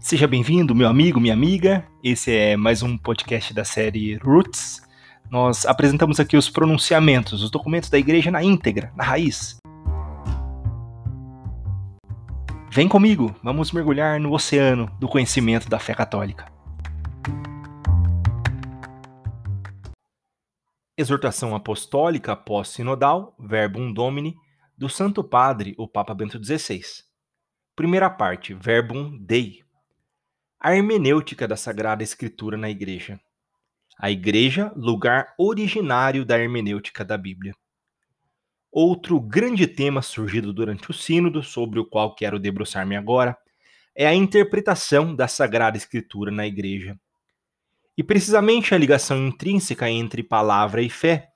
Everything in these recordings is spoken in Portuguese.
Seja bem-vindo, meu amigo, minha amiga. Esse é mais um podcast da série Roots. Nós apresentamos aqui os pronunciamentos, os documentos da igreja na íntegra, na raiz. Vem comigo, vamos mergulhar no oceano do conhecimento da fé católica. Exortação Apostólica Pós-Sinodal, Verbum Domini, do Santo Padre, o Papa Bento XVI. Primeira parte, Verbum Dei. A hermenêutica da Sagrada Escritura na Igreja. A Igreja, lugar originário da hermenêutica da Bíblia. Outro grande tema surgido durante o Sínodo, sobre o qual quero debruçar-me agora, é a interpretação da Sagrada Escritura na Igreja. E precisamente a ligação intrínseca entre palavra e fé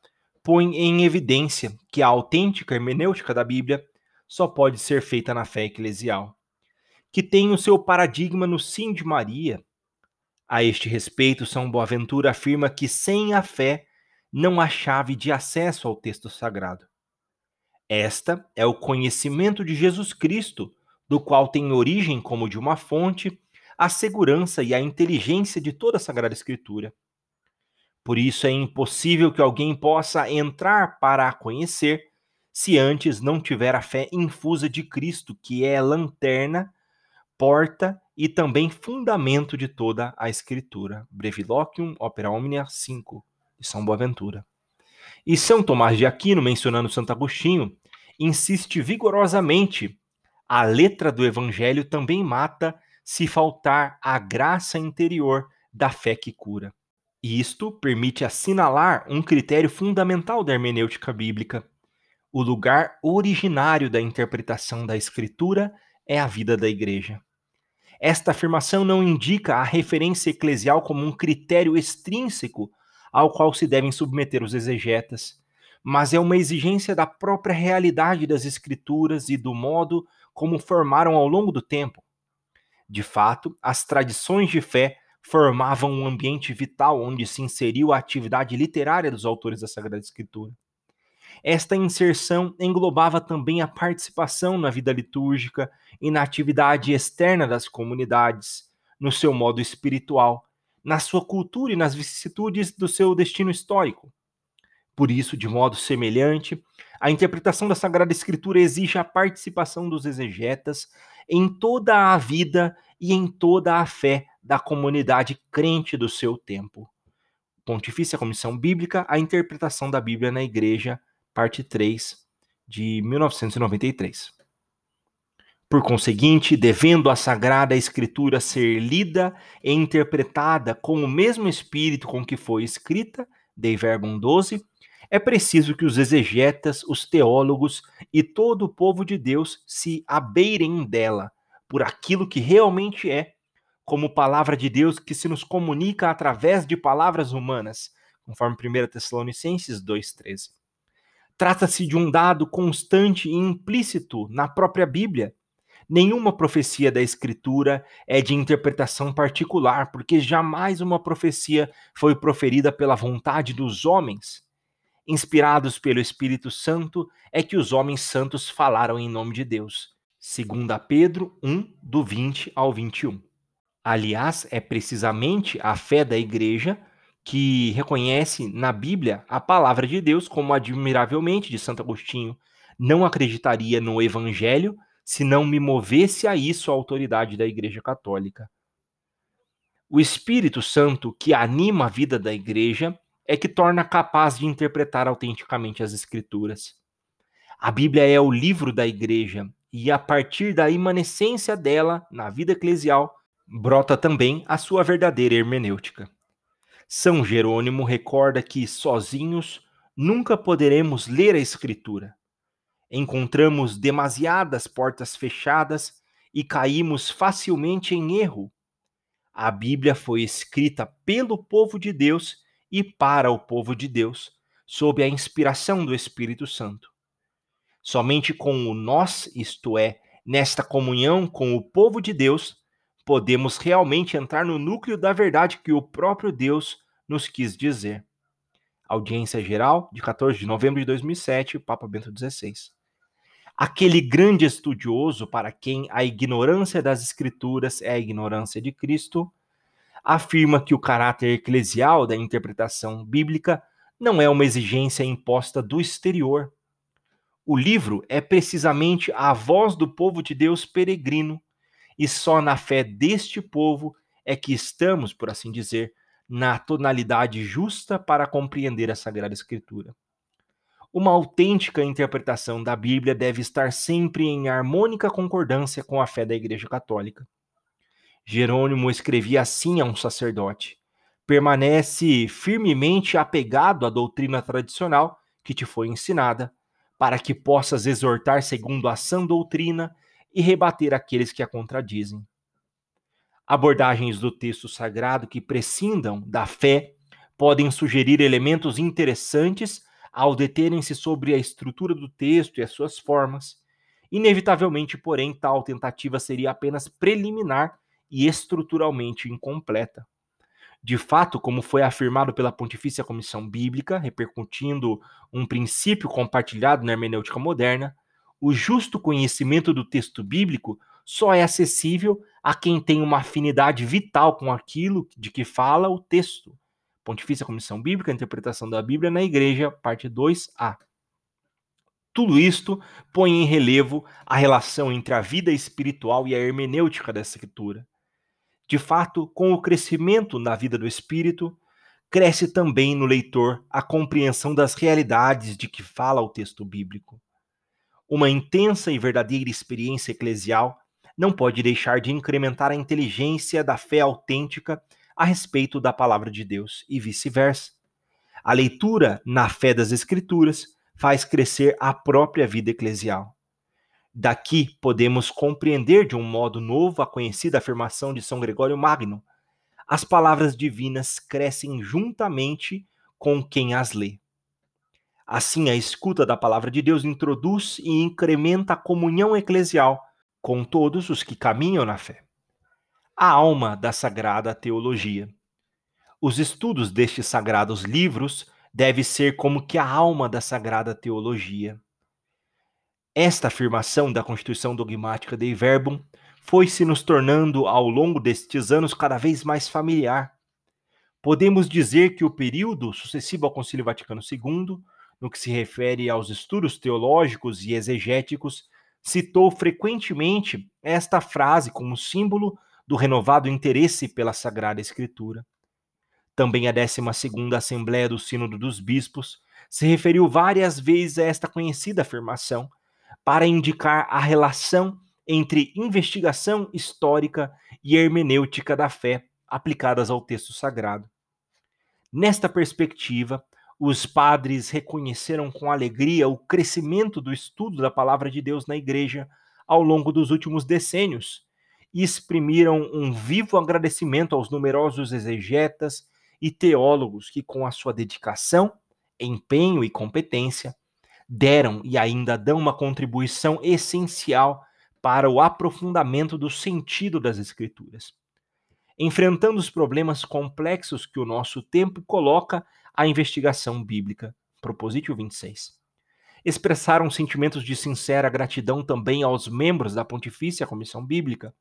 põe em evidência que a autêntica hermenêutica da Bíblia só pode ser feita na fé eclesial que tem o seu paradigma no sim de Maria. A este respeito, São Boaventura afirma que sem a fé não há chave de acesso ao texto sagrado. Esta é o conhecimento de Jesus Cristo, do qual tem origem como de uma fonte a segurança e a inteligência de toda a Sagrada Escritura. Por isso é impossível que alguém possa entrar para a conhecer se antes não tiver a fé infusa de Cristo, que é lanterna porta e também fundamento de toda a escritura. Breviloquium Opera Omnia 5, de São Boaventura. E São Tomás de Aquino, mencionando Santo Agostinho, insiste vigorosamente: a letra do evangelho também mata se faltar a graça interior da fé que cura. E isto permite assinalar um critério fundamental da hermenêutica bíblica. O lugar originário da interpretação da Escritura é a vida da Igreja. Esta afirmação não indica a referência eclesial como um critério extrínseco ao qual se devem submeter os exegetas, mas é uma exigência da própria realidade das Escrituras e do modo como formaram ao longo do tempo. De fato, as tradições de fé formavam um ambiente vital onde se inseriu a atividade literária dos autores da Sagrada Escritura. Esta inserção englobava também a participação na vida litúrgica e na atividade externa das comunidades, no seu modo espiritual, na sua cultura e nas vicissitudes do seu destino histórico. Por isso, de modo semelhante, a interpretação da Sagrada Escritura exige a participação dos exegetas em toda a vida e em toda a fé da comunidade crente do seu tempo. Pontifícia Comissão Bíblica, a interpretação da Bíblia na Igreja, parte 3, de 1993. Por conseguinte, devendo a Sagrada Escritura ser lida e interpretada com o mesmo espírito com que foi escrita, Dei Verbum 12, é preciso que os exegetas, os teólogos e todo o povo de Deus se abeirem dela, por aquilo que realmente é, como palavra de Deus que se nos comunica através de palavras humanas, conforme 1 Tessalonicenses 2,13. Trata-se de um dado constante e implícito na própria Bíblia. Nenhuma profecia da Escritura é de interpretação particular, porque jamais uma profecia foi proferida pela vontade dos homens. Inspirados pelo Espírito Santo, é que os homens santos falaram em nome de Deus. 2 Pedro 1, do 20 ao 21. Aliás, é precisamente a fé da igreja que reconhece na Bíblia a palavra de Deus, como admiravelmente de Santo Agostinho, não acreditaria no Evangelho se não me movesse a isso a autoridade da Igreja Católica. O Espírito Santo que anima a vida da Igreja é que torna capaz de interpretar autenticamente as Escrituras. A Bíblia é o livro da Igreja e, a partir da imanescência dela na vida eclesial, brota também a sua verdadeira hermenêutica. São Jerônimo recorda que sozinhos nunca poderemos ler a Escritura. Encontramos demasiadas portas fechadas e caímos facilmente em erro. A Bíblia foi escrita pelo povo de Deus e para o povo de Deus, sob a inspiração do Espírito Santo. Somente com o nós, isto é, nesta comunhão com o povo de Deus, podemos realmente entrar no núcleo da verdade que o próprio Deus nos quis dizer. Audiência Geral, de 14 de novembro de 2007, Papa Bento XVI. aquele grande estudioso para quem a ignorância das Escrituras é a ignorância de Cristo, afirma que o caráter eclesial da interpretação bíblica não é uma exigência imposta do exterior. O livro é precisamente a voz do povo de Deus peregrino, e só na fé deste povo é que estamos, por assim dizer, na tonalidade justa para compreender a Sagrada Escritura. Uma autêntica interpretação da Bíblia deve estar sempre em harmônica concordância com a fé da Igreja Católica. Jerônimo escrevia assim a um sacerdote: permanece firmemente apegado à doutrina tradicional que te foi ensinada, para que possas exortar segundo a sã doutrina e rebater aqueles que a contradizem. Abordagens do texto sagrado que prescindam da fé podem sugerir elementos interessantes ao deterem-se sobre a estrutura do texto e as suas formas. Inevitavelmente, porém, tal tentativa seria apenas preliminar e estruturalmente incompleta. De fato, como foi afirmado pela Pontifícia Comissão Bíblica, repercutindo um princípio compartilhado na hermenêutica moderna, o justo conhecimento do texto bíblico só é acessível a quem tem uma afinidade vital com aquilo de que fala o texto, Pontifícia Comissão Bíblica, Interpretação da Bíblia na Igreja, parte 2a. Tudo isto põe em relevo a relação entre a vida espiritual e a hermenêutica dessa escritura. De fato, com o crescimento na vida do espírito, cresce também no leitor a compreensão das realidades de que fala o texto bíblico. Uma intensa e verdadeira experiência eclesial não pode deixar de incrementar a inteligência da fé autêntica a respeito da palavra de Deus e vice-versa. A leitura na fé das Escrituras faz crescer a própria vida eclesial. Daqui podemos compreender de um modo novo a conhecida afirmação de São Gregório Magno: as palavras divinas crescem juntamente com quem as lê. Assim, a escuta da palavra de Deus introduz e incrementa a comunhão eclesial com todos os que caminham na fé a alma da sagrada teologia. Os estudos destes sagrados livros devem ser como que a alma da sagrada teologia. Esta afirmação da Constituição Dogmática Dei Verbum foi se nos tornando ao longo destes anos cada vez mais familiar. Podemos dizer que o período sucessivo ao Concílio Vaticano II, no que se refere aos estudos teológicos e exegéticos, citou frequentemente esta frase como símbolo do renovado interesse pela Sagrada Escritura. Também a 12 Assembleia do Sínodo dos Bispos se referiu várias vezes a esta conhecida afirmação para indicar a relação entre investigação histórica e hermenêutica da fé aplicadas ao texto sagrado. Nesta perspectiva, os padres reconheceram com alegria o crescimento do estudo da palavra de Deus na igreja ao longo dos últimos decênios e exprimiram um vivo agradecimento aos numerosos exegetas e teólogos que, com a sua dedicação, empenho e competência, deram e ainda dão uma contribuição essencial para o aprofundamento do sentido das Escrituras. Enfrentando os problemas complexos que o nosso tempo coloca à investigação bíblica. Propositio 26. Expressaram sentimentos de sincera gratidão também aos membros da Pontifícia Comissão Bíblica,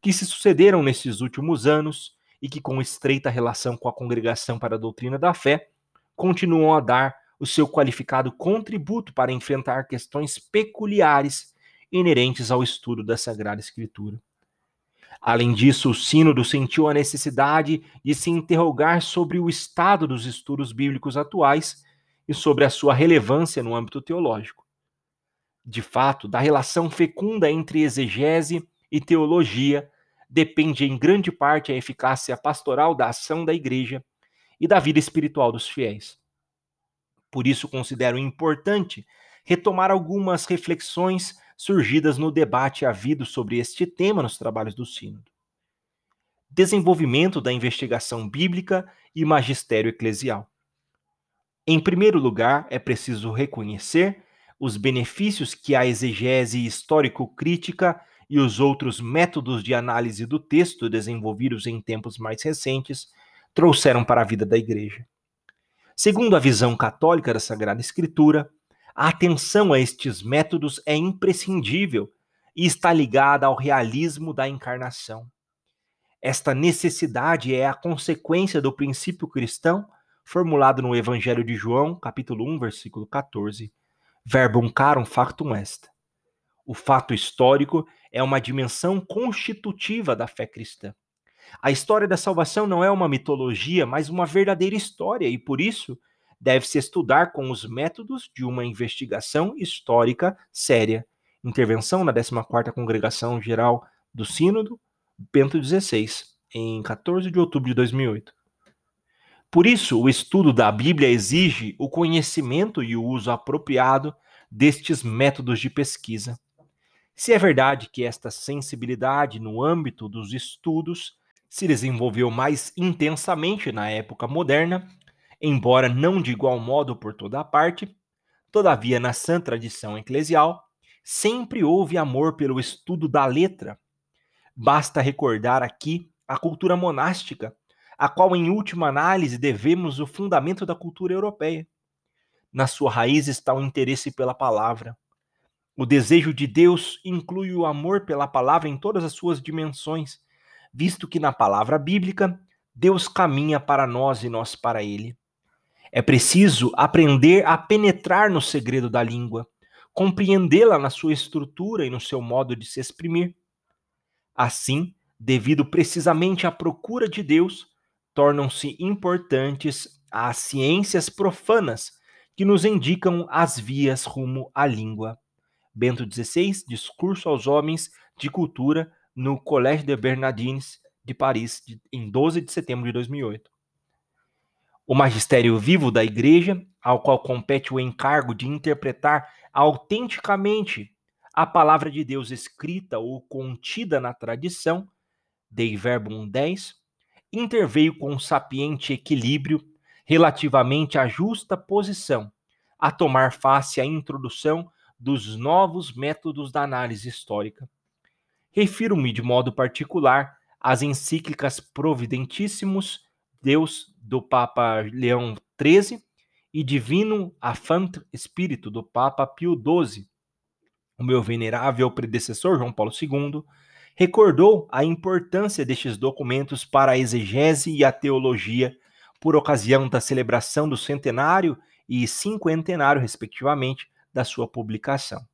que se sucederam nesses últimos anos e que, com estreita relação com a Congregação para a Doutrina da Fé, continuam a dar o seu qualificado contributo para enfrentar questões peculiares inerentes ao estudo da Sagrada Escritura. Além disso, o Sínodo sentiu a necessidade de se interrogar sobre o estado dos estudos bíblicos atuais e sobre a sua relevância no âmbito teológico. De fato, da relação fecunda entre exegese e teologia depende em grande parte a eficácia pastoral da ação da igreja e da vida espiritual dos fiéis. Por isso, considero importante retomar algumas reflexões surgidas no debate havido sobre este tema nos trabalhos do Sínodo. Desenvolvimento da investigação bíblica e magistério eclesial. Em primeiro lugar, é preciso reconhecer os benefícios que a exegese histórico-crítica e os outros métodos de análise do texto desenvolvidos em tempos mais recentes trouxeram para a vida da Igreja. Segundo a visão católica da Sagrada Escritura, A atenção a estes métodos é imprescindível e está ligada ao realismo da encarnação. Esta necessidade é a consequência do princípio cristão formulado no Evangelho de João, capítulo 1, versículo 14. Verbum carum factum est. O fato histórico é uma dimensão constitutiva da fé cristã. A história da salvação não é uma mitologia, mas uma verdadeira história, e por isso deve-se estudar com os métodos de uma investigação histórica séria. Intervenção na 14ª Congregação Geral do Sínodo, Bento XVI, em 14 de outubro de 2008. Por isso, o estudo da Bíblia exige o conhecimento e o uso apropriado destes métodos de pesquisa. Se é verdade que esta sensibilidade no âmbito dos estudos se desenvolveu mais intensamente na época moderna, embora não de igual modo por toda a parte, todavia na sã tradição eclesial, sempre houve amor pelo estudo da letra. Basta recordar aqui a cultura monástica, a qual, em última análise, devemos o fundamento da cultura europeia. Na sua raiz está o interesse pela palavra. O desejo de Deus inclui o amor pela palavra em todas as suas dimensões, visto que na palavra bíblica Deus caminha para nós e nós para ele. É preciso aprender a penetrar no segredo da língua, compreendê-la na sua estrutura e no seu modo de se exprimir. Assim, devido precisamente à procura de Deus, tornam-se importantes as ciências profanas que nos indicam as vias rumo à língua. Bento XVI, Discurso aos Homens de Cultura, no Collège de Bernardines de Paris, em 12 de setembro de 2008. O magistério vivo da Igreja, ao qual compete o encargo de interpretar autenticamente a palavra de Deus escrita ou contida na tradição, Dei Verbum 10, interveio com um sapiente equilíbrio relativamente à justa posição, a tomar face à introdução dos novos métodos da análise histórica. Refiro-me de modo particular às encíclicas Providentíssimos Deus do Papa Leão XIII e Divino Affant Espírito do Papa Pio XII. O meu venerável predecessor João Paulo II recordou a importância destes documentos para a exegese e a teologia por ocasião da celebração do centenário e cinquentenário, respectivamente, da sua publicação.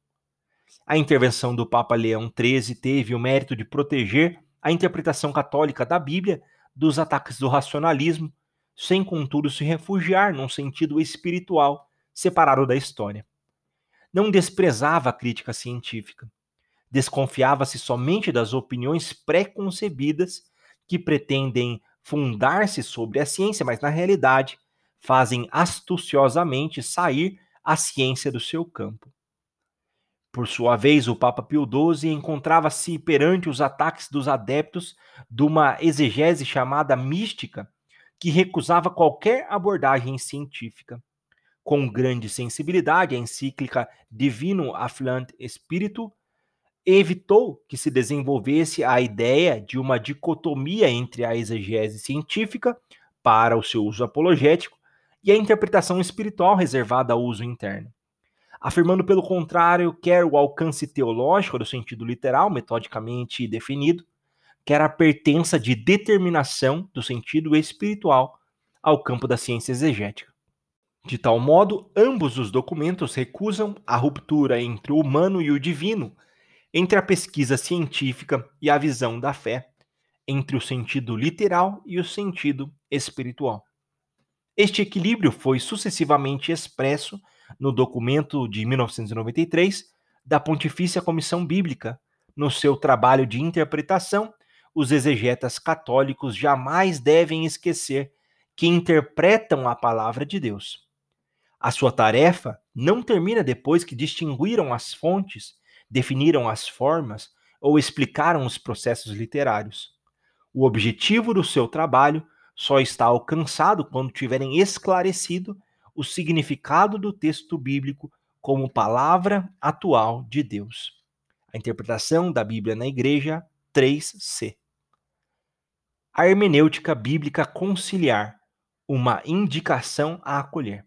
A intervenção do Papa Leão XIII teve o mérito de proteger a interpretação católica da Bíblia dos ataques do racionalismo, sem contudo se refugiar num sentido espiritual separado da história. Não desprezava a crítica científica. Desconfiava-se somente das opiniões pré-concebidas que pretendem fundar-se sobre a ciência, mas na realidade fazem astuciosamente sair a ciência do seu campo. Por sua vez, o Papa Pio XII encontrava-se perante os ataques dos adeptos de uma exegese chamada mística, que recusava qualquer abordagem científica. Com grande sensibilidade, a encíclica Divino Afflant Spiritu evitou que se desenvolvesse a ideia de uma dicotomia entre a exegese científica, para o seu uso apologético, e a interpretação espiritual reservada ao uso interno afirmando, pelo contrário, quer o alcance teológico, do sentido literal, metodicamente definido, quer a pertença de determinação, do sentido espiritual, ao campo da ciência exegética. De tal modo, ambos os documentos recusam a ruptura entre o humano e o divino, entre a pesquisa científica e a visão da fé, entre o sentido literal e o sentido espiritual. Este equilíbrio foi sucessivamente expresso no documento de 1993 da Pontifícia Comissão Bíblica. No seu trabalho de interpretação, os exegetas católicos jamais devem esquecer que interpretam a palavra de Deus. A sua tarefa não termina depois que distinguiram as fontes, definiram as formas ou explicaram os processos literários. O objetivo do seu trabalho só está alcançado quando tiverem esclarecido o significado do texto bíblico como palavra atual de Deus. A interpretação da Bíblia na Igreja 3c. A hermenêutica bíblica conciliar, uma indicação a acolher.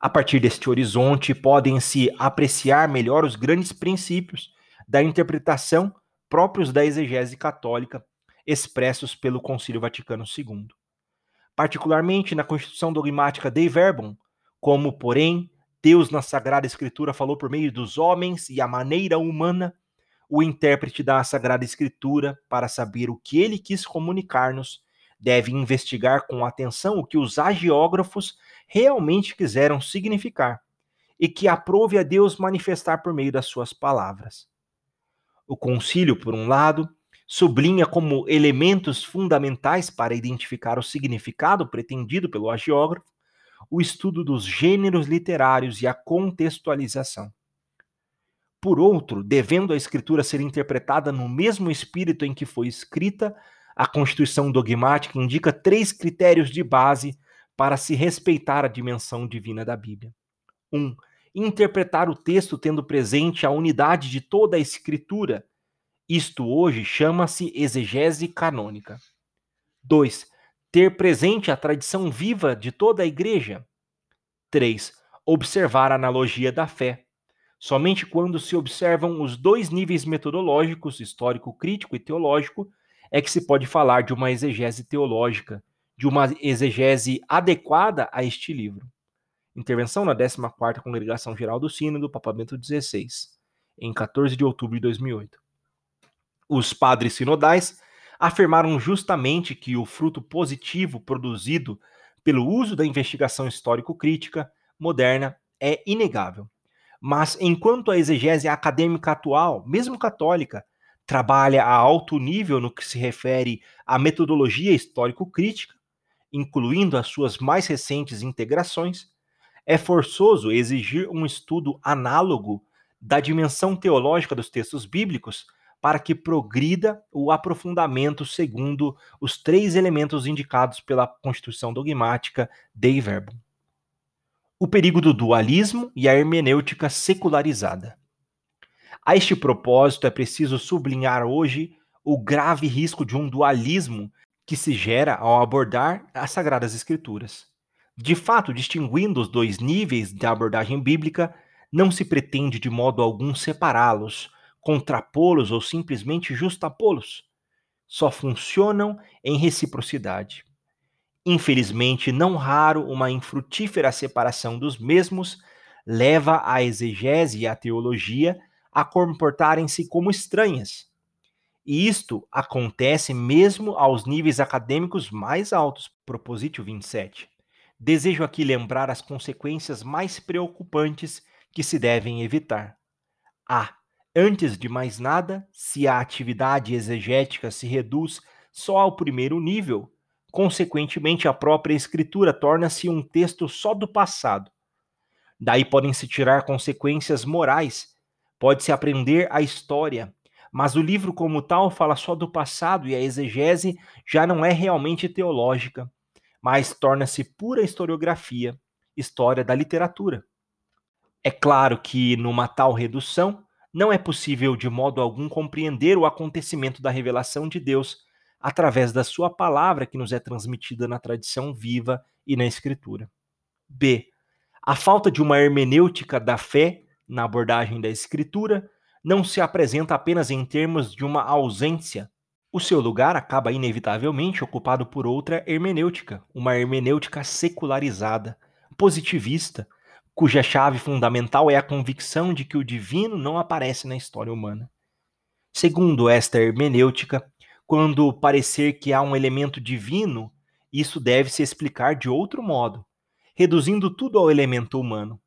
A partir deste horizonte, podem-se apreciar melhor os grandes princípios da interpretação próprios da exegese católica, expressos pelo Concílio Vaticano II. Particularmente na Constituição Dogmática Dei Verbum, como, porém, Deus na Sagrada Escritura falou por meio dos homens e a maneira humana, o intérprete da Sagrada Escritura, para saber o que ele quis comunicar-nos, deve investigar com atenção o que os agiógrafos realmente quiseram significar e que aprove a Deus manifestar por meio das suas palavras. O concílio, por um lado, sublinha como elementos fundamentais para identificar o significado pretendido pelo agiógrafo o estudo dos gêneros literários e a contextualização. Por outro, devendo a escritura ser interpretada no mesmo espírito em que foi escrita, a Constituição dogmática indica três critérios de base para se respeitar a dimensão divina da Bíblia. 1. Um, interpretar o texto tendo presente a unidade de toda a Escritura. Isto hoje chama-se exegese canônica. 2. Ter presente a tradição viva de toda a Igreja. 3. Observar a analogia da fé. Somente quando se observam os dois níveis metodológicos, histórico-crítico e teológico, é que se pode falar de uma exegese teológica, de uma exegese adequada a este livro. Intervenção na 14ª Congregação Geral do Sínodo, Papa Bento XVI, em 14 de outubro de 2008. Os padres sinodais afirmaram justamente que o fruto positivo produzido pelo uso da investigação histórico-crítica moderna é inegável. Mas enquanto a exegese acadêmica atual, mesmo católica, trabalha a alto nível no que se refere à metodologia histórico-crítica, incluindo as suas mais recentes integrações, é forçoso exigir um estudo análogo da dimensão teológica dos textos bíblicos para que progrida o aprofundamento segundo os três elementos indicados pela Constituição dogmática Dei Verbum. O perigo do dualismo e a hermenêutica secularizada. A este propósito, é preciso sublinhar hoje o grave risco de um dualismo que se gera ao abordar as Sagradas Escrituras. De fato, distinguindo os dois níveis de abordagem bíblica, não se pretende de modo algum separá-los, contrapô-los ou simplesmente justapô-los. Só funcionam em reciprocidade. Infelizmente, não raro uma infrutífera separação dos mesmos leva a exegese e a teologia a comportarem-se como estranhas. E isto acontece mesmo aos níveis acadêmicos mais altos. Propositio 27. Desejo aqui lembrar as consequências mais preocupantes que se devem evitar. A. Antes de mais nada, se a atividade exegética se reduz só ao primeiro nível, consequentemente a própria escritura torna-se um texto só do passado. Daí podem se tirar consequências morais Pode-se aprender a história, mas o livro como tal fala só do passado e a exegese já não é realmente teológica, mas torna-se pura historiografia, história da literatura. É claro que, numa tal redução, não é possível de modo algum compreender o acontecimento da revelação de Deus através da sua palavra que nos é transmitida na tradição viva e na escritura. B. A falta de uma hermenêutica da fé na abordagem da escritura, não se apresenta apenas em termos de uma ausência. O seu lugar acaba inevitavelmente ocupado por outra hermenêutica, uma hermenêutica secularizada, positivista, cuja chave fundamental é a convicção de que o divino não aparece na história humana. Segundo esta hermenêutica, quando parecer que há um elemento divino, isso deve se explicar de outro modo, reduzindo tudo ao elemento humano.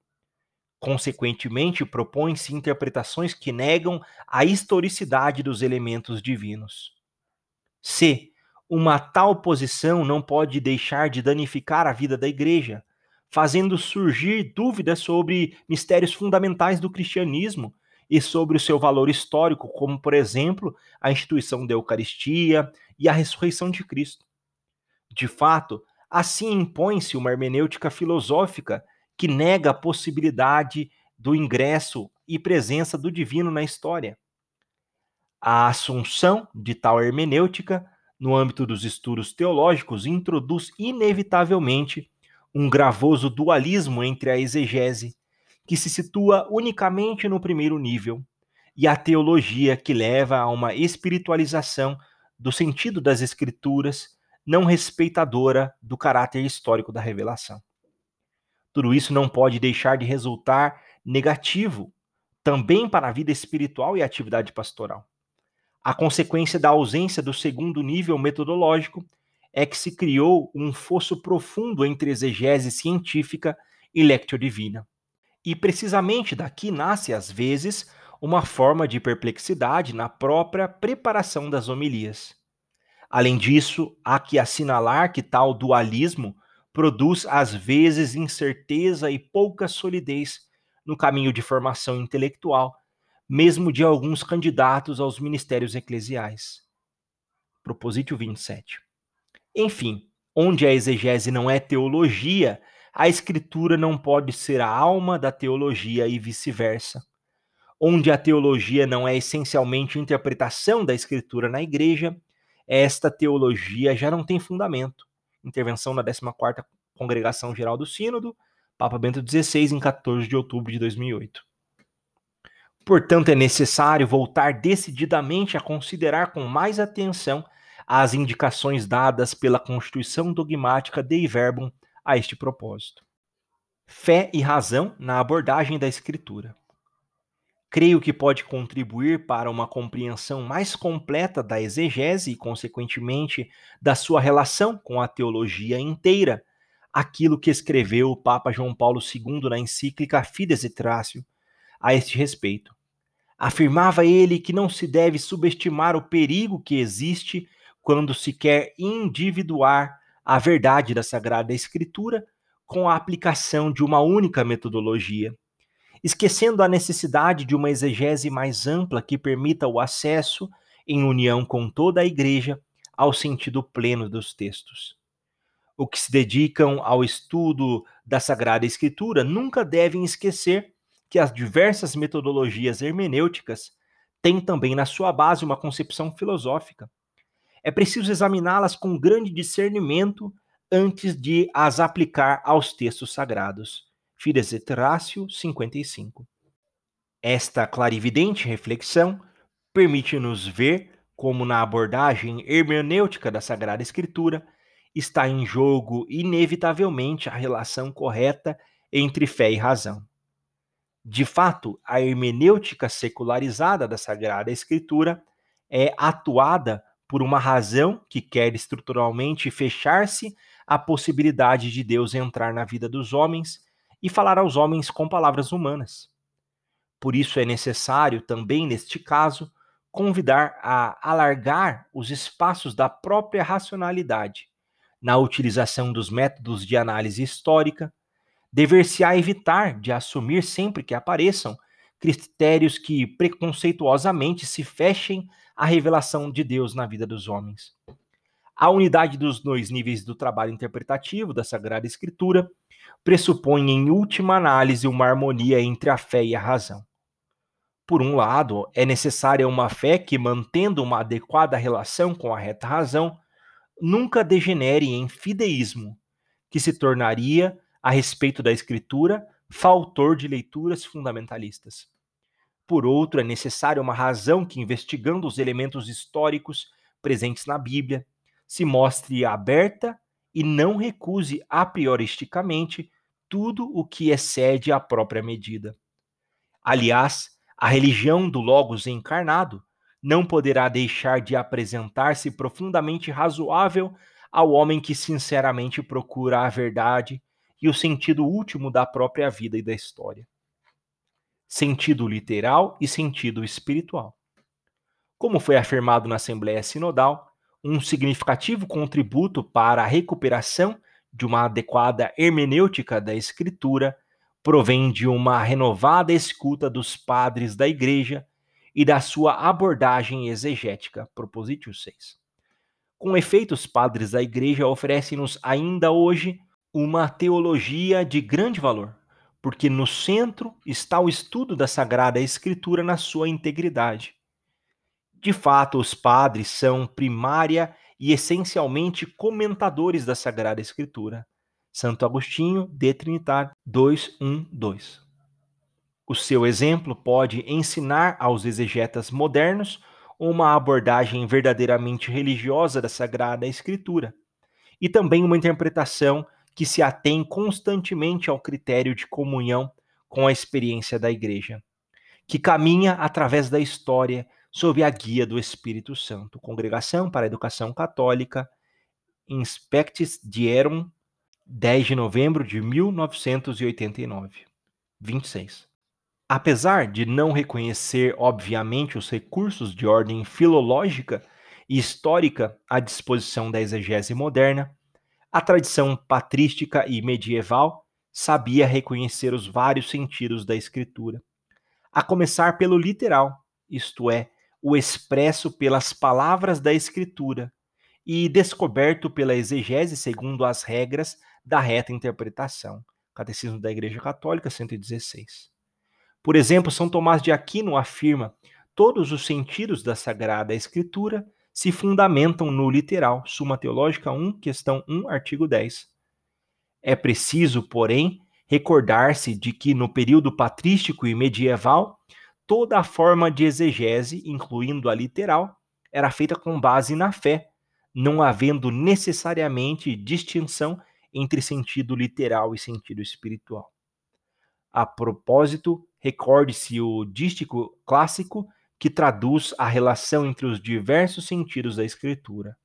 Consequentemente, propõem-se interpretações que negam a historicidade dos elementos divinos. C. Uma tal posição não pode deixar de danificar a vida da Igreja, fazendo surgir dúvidas sobre mistérios fundamentais do cristianismo e sobre o seu valor histórico, como, por exemplo, a instituição da Eucaristia e a ressurreição de Cristo. De fato, assim impõe-se uma hermenêutica filosófica que nega a possibilidade do ingresso e presença do divino na história. A assunção de tal hermenêutica, no âmbito dos estudos teológicos, introduz inevitavelmente um gravoso dualismo entre a exegese, que se situa unicamente no primeiro nível, e a teologia, que leva a uma espiritualização do sentido das Escrituras, não respeitadora do caráter histórico da revelação. Tudo isso não pode deixar de resultar negativo também para a vida espiritual e a atividade pastoral. A consequência da ausência do segundo nível metodológico é que se criou um fosso profundo entre exegese científica e lectio divina. E precisamente daqui nasce, às vezes, uma forma de perplexidade na própria preparação das homilias. Além disso, há que assinalar que tal dualismo produz às vezes incerteza e pouca solidez no caminho de formação intelectual, mesmo de alguns candidatos aos ministérios eclesiais. Propositio 27. Enfim, onde a exegese não é teologia, a escritura não pode ser a alma da teologia e vice-versa. Onde a teologia não é essencialmente interpretação da escritura na igreja, esta teologia já não tem fundamento. Intervenção na 14ª Congregação Geral do Sínodo, Papa Bento XVI, em 14 de outubro de 2008. Portanto, é necessário voltar decididamente a considerar com mais atenção as indicações dadas pela Constituição Dogmática Dei Verbum a este propósito. Fé e razão na abordagem da Escritura. Creio que pode contribuir para uma compreensão mais completa da exegese e, consequentemente, da sua relação com a teologia inteira, aquilo que escreveu o Papa João Paulo II na encíclica Fides et Ratio a este respeito. Afirmava ele que não se deve subestimar o perigo que existe quando se quer individuar a verdade da Sagrada Escritura com a aplicação de uma única metodologia esquecendo a necessidade de uma exegese mais ampla que permita o acesso, em união com toda a Igreja, ao sentido pleno dos textos. O que se dedicam ao estudo da Sagrada Escritura nunca devem esquecer que as diversas metodologias hermenêuticas têm também na sua base uma concepção filosófica. É preciso examiná-las com grande discernimento antes de as aplicar aos textos sagrados. Fides et Ratio 55. Esta clarividente reflexão permite-nos ver como na abordagem hermenêutica da Sagrada Escritura está em jogo inevitavelmente a relação correta entre fé e razão. De fato, a hermenêutica secularizada da Sagrada Escritura é atuada por uma razão que quer estruturalmente fechar-se à possibilidade de Deus entrar na vida dos homens e falar aos homens com palavras humanas. Por isso é necessário também, neste caso, convidar a alargar os espaços da própria racionalidade na utilização dos métodos de análise histórica, dever-se-á evitar de assumir sempre que apareçam critérios que preconceituosamente se fechem à revelação de Deus na vida dos homens. A unidade dos dois níveis do trabalho interpretativo da Sagrada Escritura pressupõe, em última análise, uma harmonia entre a fé e a razão. Por um lado, é necessária uma fé que, mantendo uma adequada relação com a reta razão, nunca degenere em fideísmo, que se tornaria, a respeito da Escritura, faltor de leituras fundamentalistas. Por outro, é necessária uma razão que, investigando os elementos históricos presentes na Bíblia, se mostre aberta e não recuse a prioristicamente tudo o que excede a própria medida. Aliás, a religião do Logos encarnado não poderá deixar de apresentar-se profundamente razoável ao homem que sinceramente procura a verdade e o sentido último da própria vida e da história. Sentido literal e sentido espiritual. Como foi afirmado na Assembleia Sinodal, um significativo contributo para a recuperação de uma adequada hermenêutica da Escritura provém de uma renovada escuta dos padres da Igreja e da sua abordagem exegética. Propositio 6. Com efeito, os padres da Igreja oferecem-nos ainda hoje uma teologia de grande valor, porque no centro está o estudo da Sagrada Escritura na sua integridade. De fato, os padres são primária e essencialmente comentadores da Sagrada Escritura, Santo Agostinho, De Trinitate 212. O seu exemplo pode ensinar aos exegetas modernos uma abordagem verdadeiramente religiosa da Sagrada Escritura e também uma interpretação que se atém constantemente ao critério de comunhão com a experiência da Igreja, que caminha através da história sob a guia do Espírito Santo. Congregação para a Educação Católica, Inspectis Dierum, 10 de novembro de 1989. 26. Apesar de não reconhecer, obviamente, os recursos de ordem filológica e histórica à disposição da exegese moderna, a tradição patrística e medieval sabia reconhecer os vários sentidos da escritura, a começar pelo literal, isto é, o expresso pelas palavras da escritura e descoberto pela exegese segundo as regras da reta interpretação. Catecismo da Igreja Católica 116. Por exemplo, São Tomás de Aquino afirma: todos os sentidos da Sagrada Escritura se fundamentam no literal. Suma Teológica 1, questão 1, artigo 10. É preciso, porém, recordar-se de que no período patrístico e medieval, toda a forma de exegese, incluindo a literal, era feita com base na fé, não havendo necessariamente distinção entre sentido literal e sentido espiritual. A propósito, recorde-se o dístico clássico que traduz a relação entre os diversos sentidos da Escritura.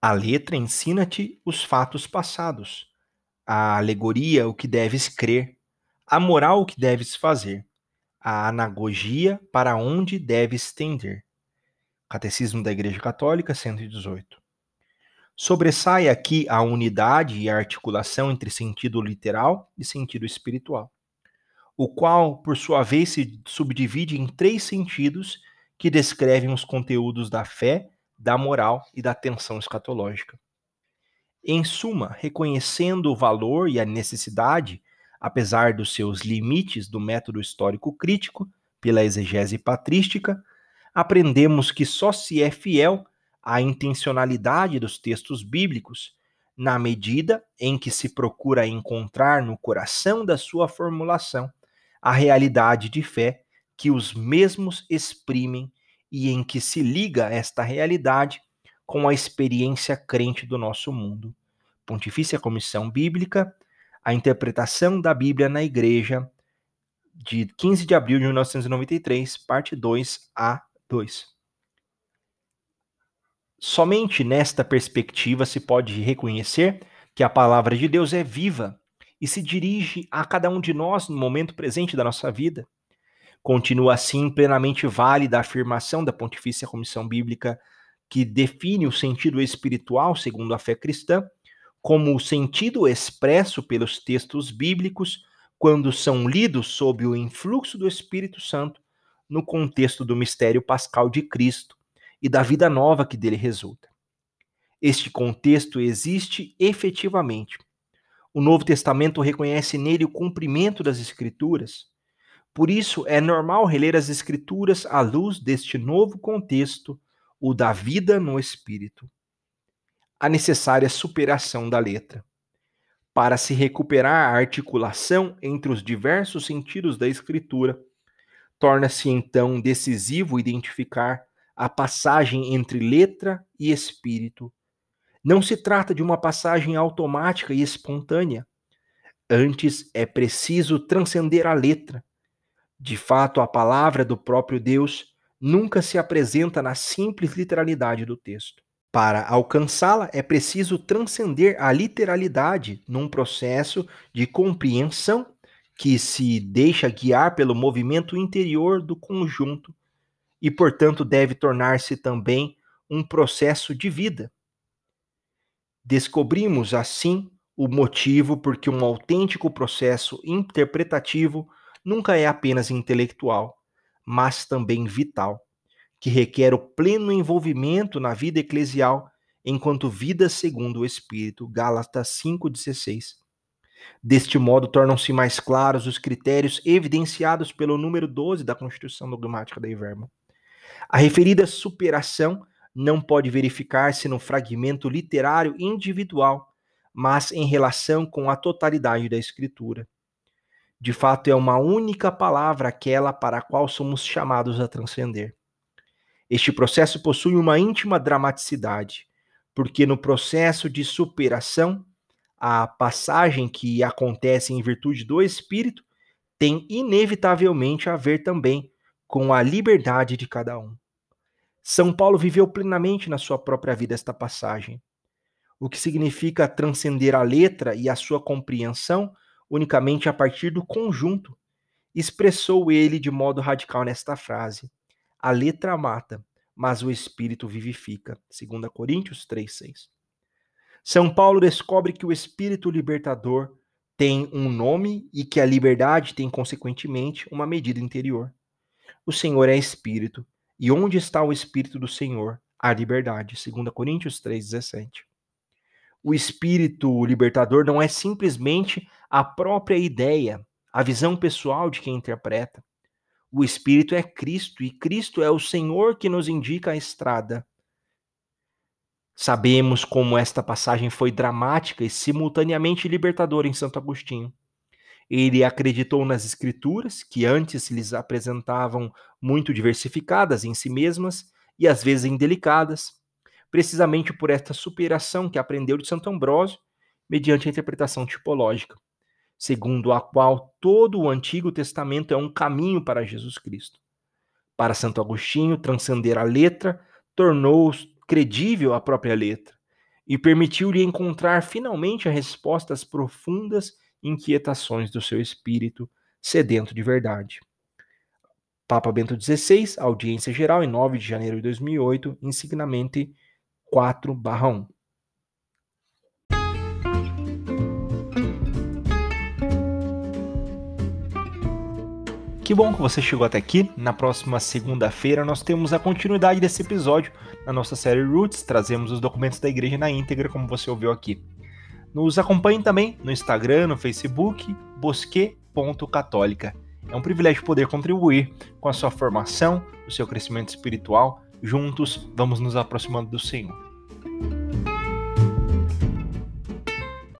A letra ensina-te os fatos passados, a alegoria o que deves crer, a moral o que deves fazer, a anagogia para onde deves tender. Catecismo da Igreja Católica 118. Sobressai aqui a unidade e a articulação entre sentido literal e sentido espiritual o qual, por sua vez, se subdivide em três sentidos que descrevem os conteúdos da fé, da moral e da tensão escatológica. Em suma, reconhecendo o valor e a necessidade, apesar dos seus limites do método histórico crítico, pela exegese patrística, aprendemos que só se é fiel à intencionalidade dos textos bíblicos na medida em que se procura encontrar no coração da sua formulação a realidade de fé que os mesmos exprimem e em que se liga esta realidade com a experiência crente do nosso mundo. Pontifícia Comissão Bíblica, a interpretação da Bíblia na Igreja, de 15 de abril de 1993, parte 2 a 2. Somente nesta perspectiva se pode reconhecer que a palavra de Deus é viva e se dirige a cada um de nós no momento presente da nossa vida. Continua assim plenamente válida a afirmação da Pontifícia Comissão Bíblica que define o sentido espiritual, segundo a fé cristã, como o sentido expresso pelos textos bíblicos quando são lidos sob o influxo do Espírito Santo no contexto do mistério pascal de Cristo e da vida nova que dele resulta. Este contexto existe efetivamente o Novo Testamento reconhece nele o cumprimento das Escrituras. Por isso, é normal reler as Escrituras à luz deste novo contexto, o da vida no Espírito. A necessária superação da letra. Para se recuperar a articulação entre os diversos sentidos da Escritura, torna-se então decisivo identificar a passagem entre letra e espírito não se trata de uma passagem automática e espontânea. Antes é preciso transcender a letra. De fato, a palavra do próprio Deus nunca se apresenta na simples literalidade do texto. Para alcançá-la, é preciso transcender a literalidade num processo de compreensão que se deixa guiar pelo movimento interior do conjunto e, portanto, deve tornar-se também um processo de vida. Descobrimos, assim, o motivo porque um autêntico processo interpretativo nunca é apenas intelectual, mas também vital, que requer o pleno envolvimento na vida eclesial enquanto vida segundo o Espírito. Gálatas 5,16. Deste modo, tornam-se mais claros os critérios evidenciados pelo número 12 da Constituição Dogmática da Iverma. A referida superação não pode verificar-se no fragmento literário individual, mas em relação com a totalidade da Escritura. De fato, é uma única palavra aquela para a qual somos chamados a transcender. Este processo possui uma íntima dramaticidade, porque no processo de superação, a passagem que acontece em virtude do Espírito tem inevitavelmente a ver também com a liberdade de cada um. São Paulo viveu plenamente na sua própria vida esta passagem, o que significa transcender a letra e a sua compreensão unicamente a partir do conjunto. Expressou ele de modo radical nesta frase: A letra mata, mas o espírito vivifica. 2 Coríntios 3:6. São Paulo descobre que o espírito libertador tem um nome e que a liberdade tem consequentemente uma medida interior. O Senhor é espírito, e onde está o espírito do Senhor? A liberdade. 2 Coríntios 3:17. O espírito libertador não é simplesmente a própria ideia, a visão pessoal de quem interpreta. O Espírito é Cristo e Cristo é o Senhor que nos indica a estrada. Sabemos como esta passagem foi dramática e simultaneamente libertadora em Santo Agostinho. Ele acreditou nas Escrituras, que antes lhes apresentavam muito diversificadas em si mesmas e às vezes indelicadas, precisamente por esta superação que aprendeu de Santo Ambrósio, mediante a interpretação tipológica segundo a qual todo o Antigo Testamento é um caminho para Jesus Cristo. Para Santo Agostinho, transcender a letra tornou credível a própria letra e permitiu-lhe encontrar finalmente as respostas profundas inquietações do seu espírito sedento de verdade. Papa Bento XVI, audiência geral em 9 de janeiro de 2008, insignamente 4/1. Que bom que você chegou até aqui. Na próxima segunda-feira nós temos a continuidade desse episódio na nossa série Roots. Trazemos os documentos da igreja na íntegra, como você ouviu aqui. Nos acompanhe também no Instagram, no Facebook, bosque.católica. É um privilégio poder contribuir com a sua formação, o seu crescimento espiritual. Juntos, vamos nos aproximando do Senhor.